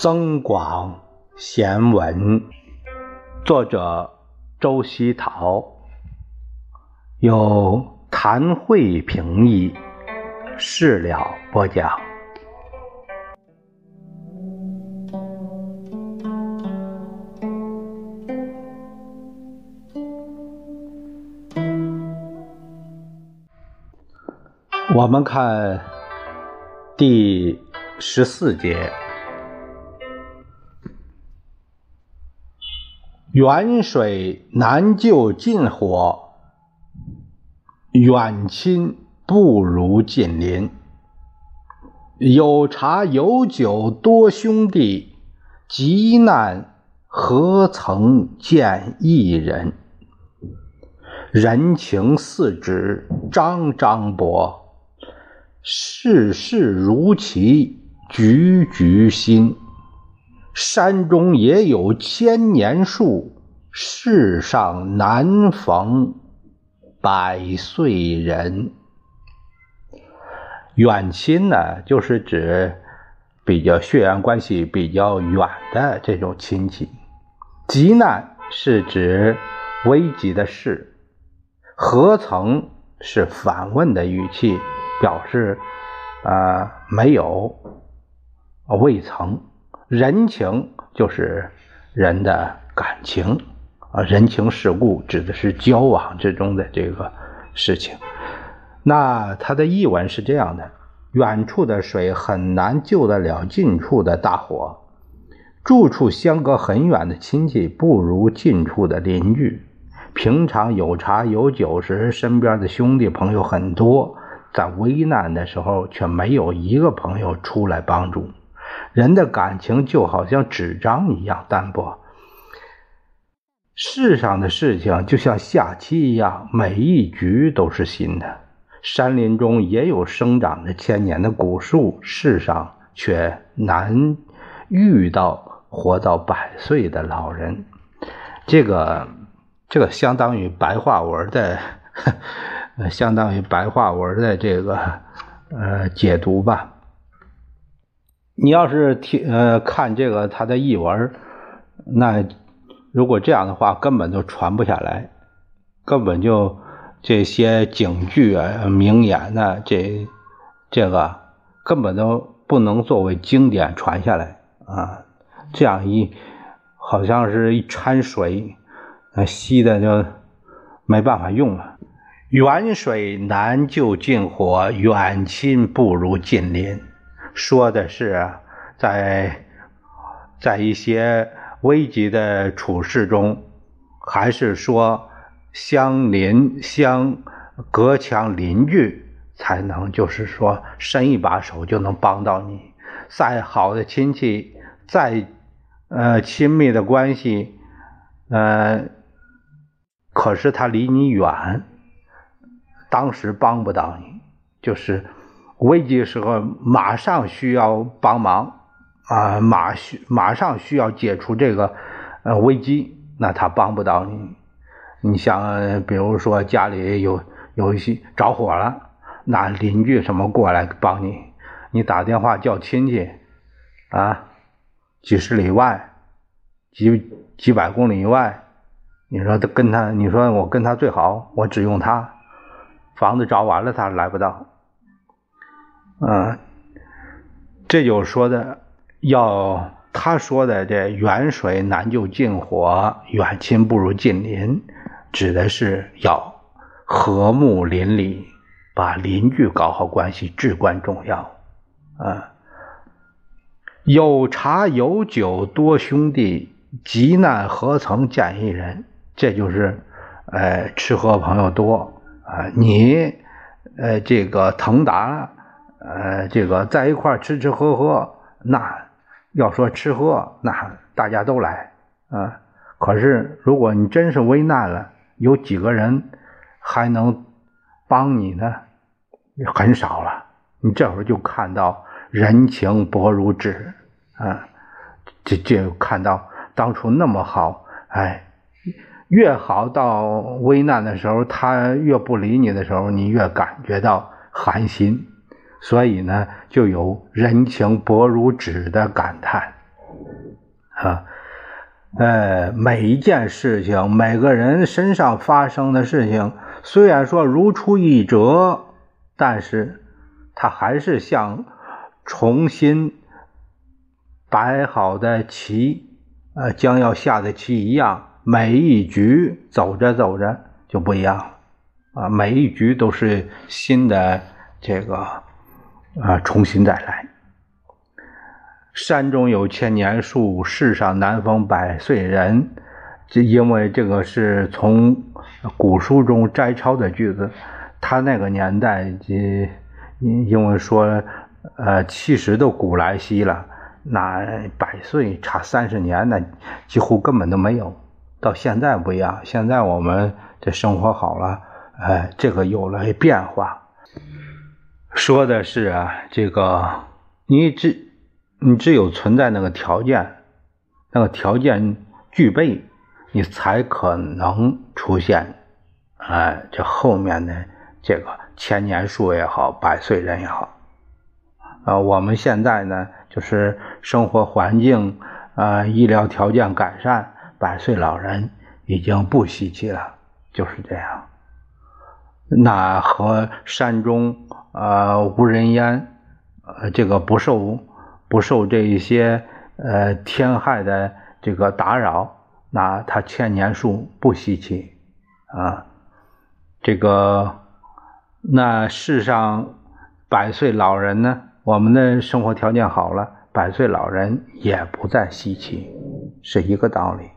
增广贤文，作者周希陶，由谭慧平译，事了播讲。我们看第十四节。远水难救近火，远亲不如近邻。有茶有酒多兄弟，急难何曾见一人？人情似纸张张薄，世事如棋局局新。山中也有千年树，世上难逢百岁人。远亲呢，就是指比较血缘关系比较远的这种亲戚。急难是指危急的事。何曾是反问的语气，表示啊没有，未曾。人情就是人的感情啊，人情世故指的是交往之中的这个事情。那它的译文是这样的：远处的水很难救得了近处的大火，住处相隔很远的亲戚不如近处的邻居。平常有茶有酒时，身边的兄弟朋友很多，在危难的时候却没有一个朋友出来帮助。人的感情就好像纸张一样单薄，世上的事情就像下棋一样，每一局都是新的。山林中也有生长着千年的古树，世上却难遇到活到百岁的老人。这个，这个相当于白话文的，相当于白话文的这个呃解读吧。你要是听呃看这个他的译文，那如果这样的话，根本就传不下来，根本就这些警句啊、名言呐，这这个根本都不能作为经典传下来啊。这样一好像是一掺水，那稀的就没办法用了。远水难救近火，远亲不如近邻。说的是，在在一些危急的处事中，还是说相邻相隔墙邻居才能，就是说伸一把手就能帮到你。再好的亲戚，再呃亲密的关系，呃，可是他离你远，当时帮不到你，就是。危急时候马上需要帮忙啊，马需马上需要解除这个呃危机，那他帮不到你。你像比如说家里有有一些着火了，那邻居什么过来帮你，你打电话叫亲戚啊，几十里外，几几百公里以外，你说跟他，你说我跟他最好，我只用他，房子着完了他来不到。嗯，这就说的要他说的这远水难救近火，远亲不如近邻，指的是要和睦邻里，把邻居搞好关系至关重要。啊，有茶有酒多兄弟，急难何曾见一人？这就是，呃，吃喝朋友多啊，你，呃，这个腾达。呃，这个在一块吃吃喝喝，那要说吃喝，那大家都来啊。可是如果你真是危难了，有几个人还能帮你呢？很少了。你这会儿就看到人情薄如纸啊，这这看到当初那么好，哎，越好到危难的时候，他越不理你的时候，你越感觉到寒心。所以呢，就有人情薄如纸的感叹。啊，呃，每一件事情，每个人身上发生的事情，虽然说如出一辙，但是它还是像重新摆好的棋，呃，将要下的棋一样，每一局走着走着就不一样了，啊，每一局都是新的这个啊，重新再来。山中有千年树，世上难逢百岁人。这因为这个是从古书中摘抄的句子，他那个年代，这因为说，呃，七十都古来稀了，那百岁差三十年，那几乎根本都没有。到现在不一样，现在我们这生活好了，哎，这个有了变化。说的是啊，这个你只。你只有存在那个条件，那个条件具备，你才可能出现，哎，这后面的这个千年树也好，百岁人也好，啊，我们现在呢，就是生活环境啊，医疗条件改善，百岁老人已经不稀奇了，就是这样。那和山中啊无人烟，呃，这个不受。不受这一些呃天害的这个打扰，那他千年树不稀奇啊。这个那世上百岁老人呢，我们的生活条件好了，百岁老人也不再稀奇，是一个道理。